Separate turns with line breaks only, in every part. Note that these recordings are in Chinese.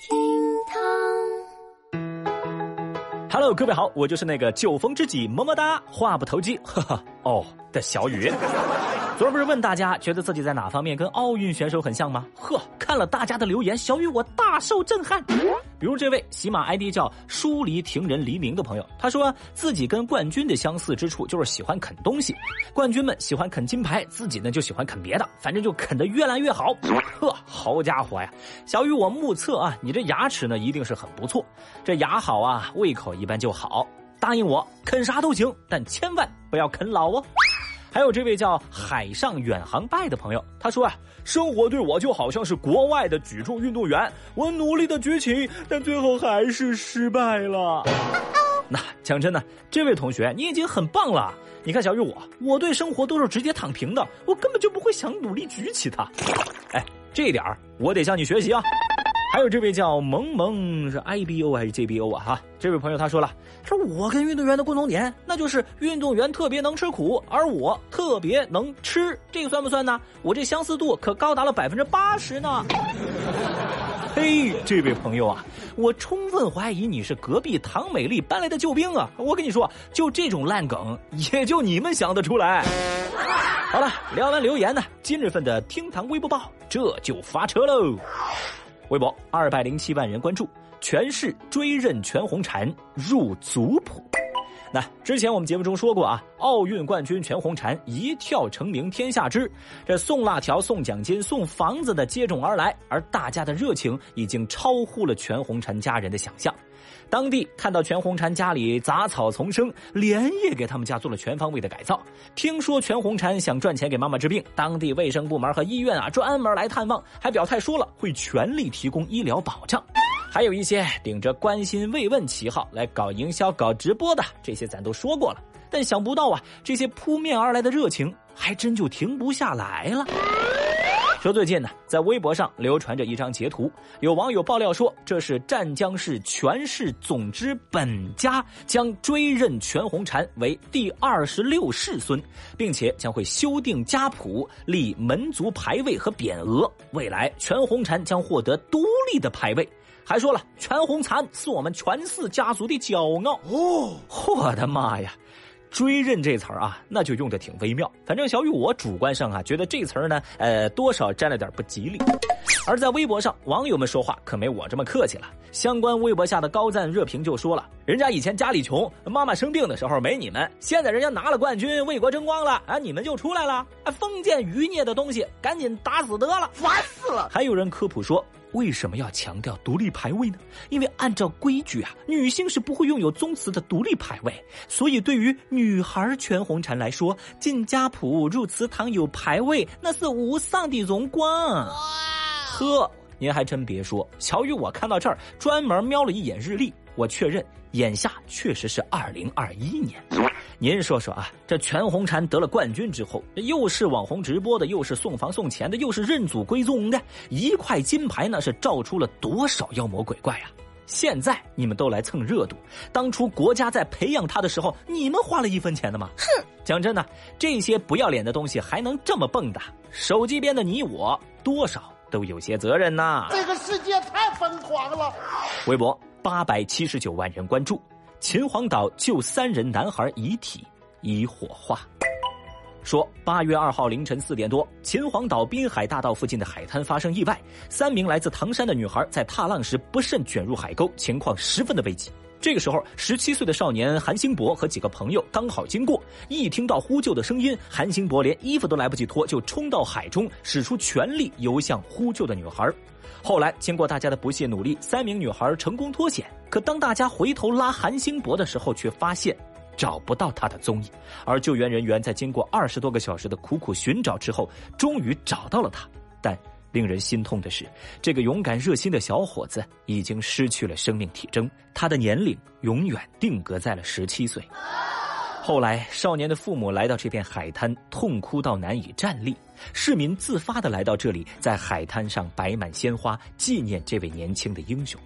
厅
堂。Hello，各位好，我就是那个酒逢知己么么哒，话不投机，哈哈哦的小雨。昨儿不是问大家觉得自己在哪方面跟奥运选手很像吗？呵，看了大家的留言，小雨我大受震撼。比如这位喜马 ID 叫疏离亭人黎明的朋友，他说自己跟冠军的相似之处就是喜欢啃东西。冠军们喜欢啃金牌，自己呢就喜欢啃别的，反正就啃得越来越好。呵，好家伙呀！小雨我目测啊，你这牙齿呢一定是很不错，这牙好啊，胃口一般就好。答应我，啃啥都行，但千万不要啃老哦。还有这位叫海上远航拜的朋友，他说啊，生活对我就好像是国外的举重运动员，我努力的举起，但最后还是失败了。那讲真的，这位同学，你已经很棒了。你看小雨我，我对生活都是直接躺平的，我根本就不会想努力举起它。哎，这一点我得向你学习啊。还有这位叫萌萌是 I B O 还是 J B O 啊？哈，这位朋友他说了，说我跟运动员的共同点，那就是运动员特别能吃苦，而我特别能吃，这个算不算呢？我这相似度可高达了百分之八十呢。嘿，这位朋友啊，我充分怀疑你是隔壁唐美丽搬来的救兵啊！我跟你说，就这种烂梗，也就你们想得出来。好了，聊完留言呢，今日份的厅堂微播报这就发车喽。微博二百零七万人关注，全市追认全红婵入族谱。那之前我们节目中说过啊，奥运冠军全红婵一跳成名天下知，这送辣条、送奖金、送房子的接踵而来，而大家的热情已经超乎了全红婵家人的想象。当地看到全红婵家里杂草丛生，连夜给他们家做了全方位的改造。听说全红婵想赚钱给妈妈治病，当地卫生部门和医院啊专门来探望，还表态说了会全力提供医疗保障。还有一些顶着关心慰问旗号来搞营销、搞直播的，这些咱都说过了。但想不到啊，这些扑面而来的热情还真就停不下来了。说最近呢，在微博上流传着一张截图，有网友爆料说，这是湛江市全市总支本家将追认全红婵为第二十六世孙，并且将会修订家谱，立门族牌位和匾额，未来全红婵将获得独立的牌位。还说了，全红婵是我们全氏家族的骄傲。哦，我的妈呀！追认这词儿啊，那就用的挺微妙。反正小雨我主观上啊，觉得这词儿呢，呃，多少沾了点不吉利。而在微博上，网友们说话可没我这么客气了。相关微博下的高赞热评就说了：“人家以前家里穷，妈妈生病的时候没你们，现在人家拿了冠军，为国争光了，啊，你们就出来了，啊，封建余孽的东西，赶紧打死得了，
烦死了。”
还有人科普说。为什么要强调独立牌位呢？因为按照规矩啊，女性是不会拥有宗祠的独立牌位，所以对于女孩全红婵来说，进家谱入祠堂有牌位，那是无上的荣光。呵，您还真别说，乔宇，我看到这儿专门瞄了一眼日历，我确认眼下确实是二零二一年。您说说啊，这全红婵得了冠军之后，又是网红直播的，又是送房送钱的，又是认祖归宗的，一块金牌那是照出了多少妖魔鬼怪啊！现在你们都来蹭热度，当初国家在培养他的时候，你们花了一分钱的吗？哼！讲真的，这些不要脸的东西还能这么蹦跶，手机边的你我多少都有些责任呐！
这个世界太疯狂了。
微博八百七十九万人关注。秦皇岛救三人男孩遗体已火化。说八月二号凌晨四点多，秦皇岛滨海大道附近的海滩发生意外，三名来自唐山的女孩在踏浪时不慎卷入海沟，情况十分的危急。这个时候，十七岁的少年韩兴博和几个朋友刚好经过，一听到呼救的声音，韩兴博连衣服都来不及脱，就冲到海中，使出全力游向呼救的女孩。后来，经过大家的不懈努力，三名女孩成功脱险。可当大家回头拉韩兴博的时候，却发现找不到他的踪影。而救援人员在经过二十多个小时的苦苦寻找之后，终于找到了他。但令人心痛的是，这个勇敢热心的小伙子已经失去了生命体征，他的年龄永远定格在了十七岁。后来，少年的父母来到这片海滩，痛哭到难以站立。市民自发的来到这里，在海滩上摆满鲜花，纪念这位年轻的英雄。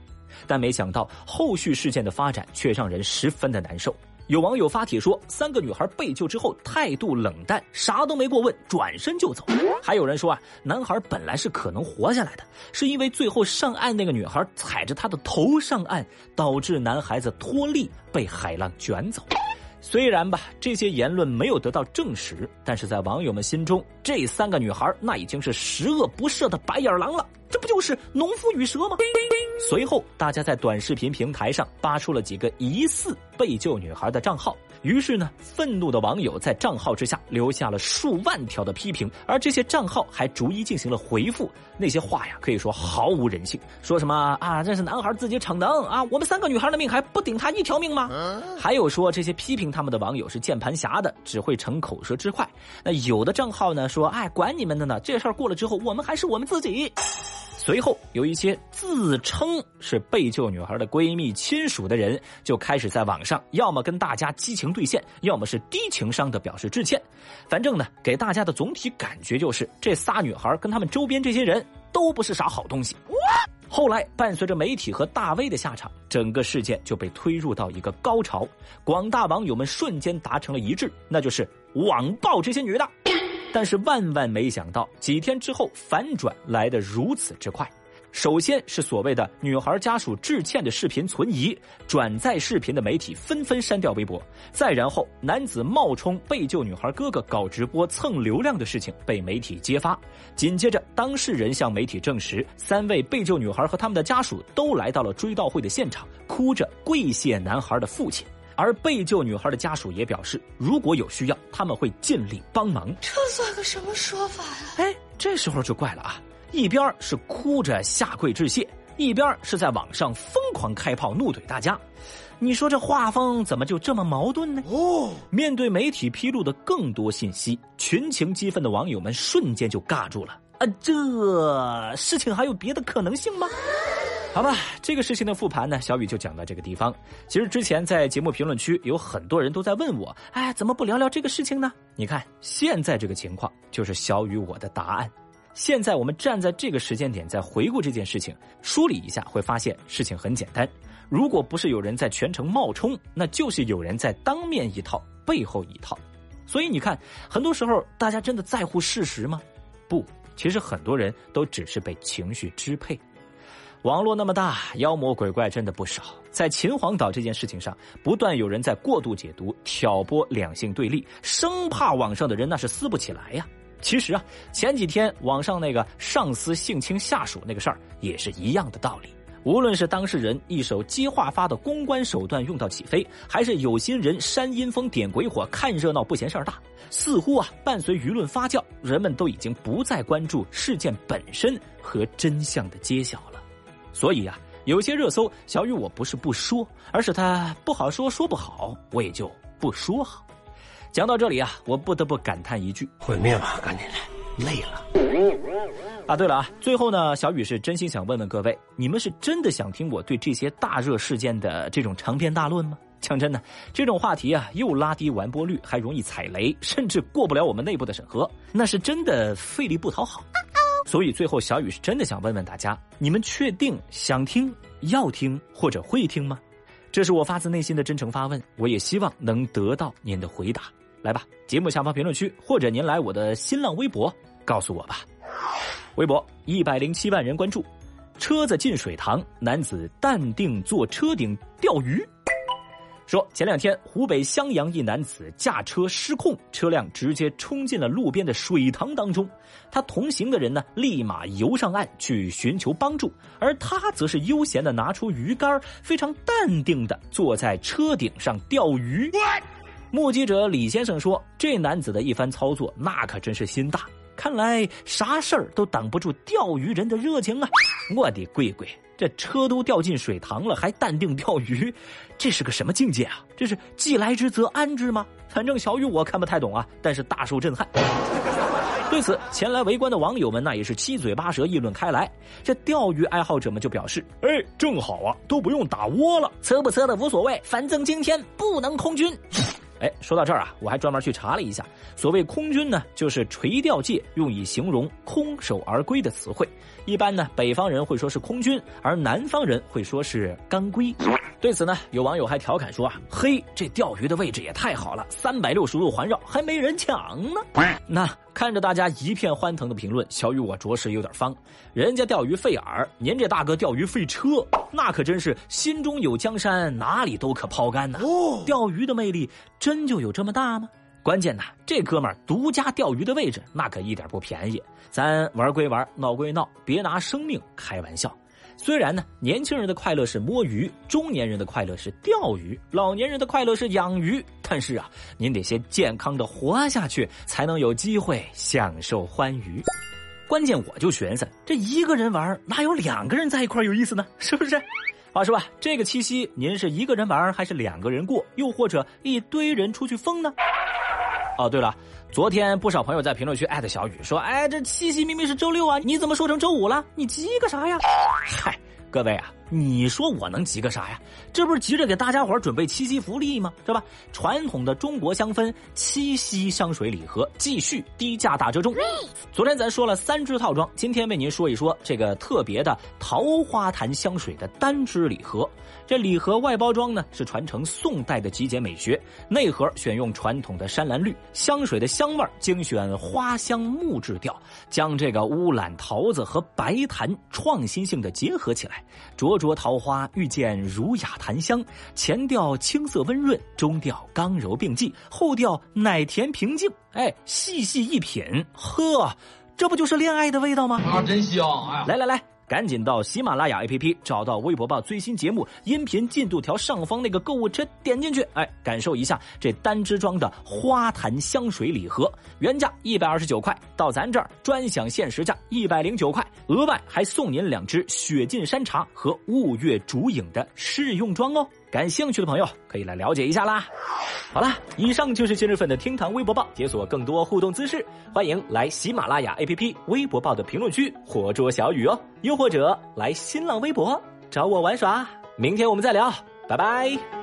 但没想到，后续事件的发展却让人十分的难受。有网友发帖说，三个女孩被救之后态度冷淡，啥都没过问，转身就走。还有人说啊，男孩本来是可能活下来的，是因为最后上岸那个女孩踩着他的头上岸，导致男孩子脱力被海浪卷走。虽然吧，这些言论没有得到证实，但是在网友们心中，这三个女孩那已经是十恶不赦的白眼狼了。这不就是农夫与蛇吗？随后，大家在短视频平台上扒出了几个疑似被救女孩的账号。于是呢，愤怒的网友在账号之下留下了数万条的批评，而这些账号还逐一进行了回复。那些话呀，可以说毫无人性。说什么啊，这是男孩自己逞能啊，我们三个女孩的命还不顶他一条命吗？还有说这些批评他们的网友是键盘侠的，只会逞口舌之快。那有的账号呢说，哎，管你们的呢，这事儿过了之后，我们还是我们自己。随后，有一些自称是被救女孩的闺蜜、亲属的人，就开始在网上要么跟大家激情对线，要么是低情商的表示致歉。反正呢，给大家的总体感觉就是，这仨女孩跟他们周边这些人都不是啥好东西。后来，伴随着媒体和大 V 的下场，整个事件就被推入到一个高潮，广大网友们瞬间达成了一致，那就是网暴这些女的。但是万万没想到，几天之后反转来得如此之快。首先是所谓的女孩家属致歉的视频存疑，转载视频的媒体纷纷删掉微博。再然后，男子冒充被救女孩哥哥搞直播蹭流量的事情被媒体揭发。紧接着，当事人向媒体证实，三位被救女孩和他们的家属都来到了追悼会的现场，哭着跪谢男孩的父亲。而被救女孩的家属也表示，如果有需要，他们会尽力帮忙。
这算个什么说法呀？
哎，这时候就怪了啊！一边是哭着下跪致谢，一边是在网上疯狂开炮怒怼大家。你说这画风怎么就这么矛盾呢？哦，面对媒体披露的更多信息，群情激愤的网友们瞬间就尬住了。啊，这事情还有别的可能性吗？好吧，这个事情的复盘呢，小雨就讲到这个地方。其实之前在节目评论区有很多人都在问我，哎，怎么不聊聊这个事情呢？你看现在这个情况，就是小雨我的答案。现在我们站在这个时间点再回顾这件事情，梳理一下，会发现事情很简单。如果不是有人在全程冒充，那就是有人在当面一套，背后一套。所以你看，很多时候大家真的在乎事实吗？不，其实很多人都只是被情绪支配。网络那么大，妖魔鬼怪真的不少。在秦皇岛这件事情上，不断有人在过度解读、挑拨两性对立，生怕网上的人那是撕不起来呀。其实啊，前几天网上那个上司性侵下属那个事儿，也是一样的道理。无论是当事人一手接话发的公关手段用到起飞，还是有心人煽阴风点鬼火看热闹不嫌事儿大，似乎啊，伴随舆论发酵，人们都已经不再关注事件本身和真相的揭晓了。所以啊，有些热搜，小雨我不是不说，而是他不好说，说不好，我也就不说好。讲到这里啊，我不得不感叹一句：
毁灭吧，赶紧来，累了。
啊，对了啊，最后呢，小雨是真心想问问各位，你们是真的想听我对这些大热事件的这种长篇大论吗？讲真的，这种话题啊，又拉低完播率，还容易踩雷，甚至过不了我们内部的审核，那是真的费力不讨好。所以最后，小雨是真的想问问大家：你们确定想听、要听或者会听吗？这是我发自内心的真诚发问，我也希望能得到您的回答。来吧，节目下方评论区，或者您来我的新浪微博告诉我吧。微博一百零七万人关注，车子进水塘，男子淡定坐车顶钓鱼。说前两天湖北襄阳一男子驾车失控，车辆直接冲进了路边的水塘当中。他同行的人呢，立马游上岸去寻求帮助，而他则是悠闲的拿出鱼竿，非常淡定的坐在车顶上钓鱼。目击者李先生说：“这男子的一番操作，那可真是心大。看来啥事儿都挡不住钓鱼人的热情啊！”我的乖乖。这车都掉进水塘了，还淡定钓鱼，这是个什么境界啊？这是既来之则安之吗？反正小雨我看不太懂啊，但是大受震撼。对此，前来围观的网友们那也是七嘴八舌议论开来。这钓鱼爱好者们就表示：“哎，正好啊，都不用打窝了，测不测的无所谓，反正今天不能空军。”哎，说到这儿啊，我还专门去查了一下，所谓空军呢，就是垂钓界用以形容空手而归的词汇。一般呢，北方人会说是空军，而南方人会说是干归。对此呢，有网友还调侃说啊：“嘿，这钓鱼的位置也太好了，三百六十度环绕，还没人抢呢。”那看着大家一片欢腾的评论，小雨我着实有点方。人家钓鱼费饵，您这大哥钓鱼费车，那可真是心中有江山，哪里都可抛竿呐！钓鱼的魅力真就有这么大吗？关键呐，这哥们儿独家钓鱼的位置，那可一点不便宜。咱玩归玩，闹归闹，别拿生命开玩笑。虽然呢，年轻人的快乐是摸鱼，中年人的快乐是钓鱼，老年人的快乐是养鱼。但是啊，您得先健康的活下去，才能有机会享受欢愉。关键我就寻思，这一个人玩哪有两个人在一块有意思呢？是不是？话说啊，这个七夕您是一个人玩还是两个人过？又或者一堆人出去疯呢？哦，对了，昨天不少朋友在评论区艾特小雨说：“哎，这七夕明明是周六啊，你怎么说成周五了？你急个啥呀？”嗨，各位啊。你说我能急个啥呀？这不是急着给大家伙准备七夕福利吗？是吧？传统的中国香氛七夕香水礼盒继续低价打折中。昨天咱说了三支套装，今天为您说一说这个特别的桃花潭香水的单支礼盒。这礼盒外包装呢是传承宋代的极简美学，内盒选用传统的山兰绿，香水的香味精选花香木质调，将这个乌榄桃子和白檀创新性的结合起来，着。捉桃花遇见儒雅檀香，前调青涩温润，中调刚柔并济，后调奶甜平静。哎，细细一品，呵，这不就是恋爱的味道吗？
啊，真香！哎，
来来来。赶紧到喜马拉雅 APP 找到微博报最新节目音频进度条上方那个购物车，点进去，哎，感受一下这单支装的花坛香水礼盒，原价一百二十九块，到咱这儿专享限时价一百零九块，额外还送您两支雪尽山茶和雾月竹影的试用装哦。感兴趣的朋友可以来了解一下啦。好啦，以上就是今日份的厅堂微博报，解锁更多互动姿势，欢迎来喜马拉雅 APP 微博报的评论区活捉小雨哦，又或者来新浪微博找我玩耍。明天我们再聊，拜拜。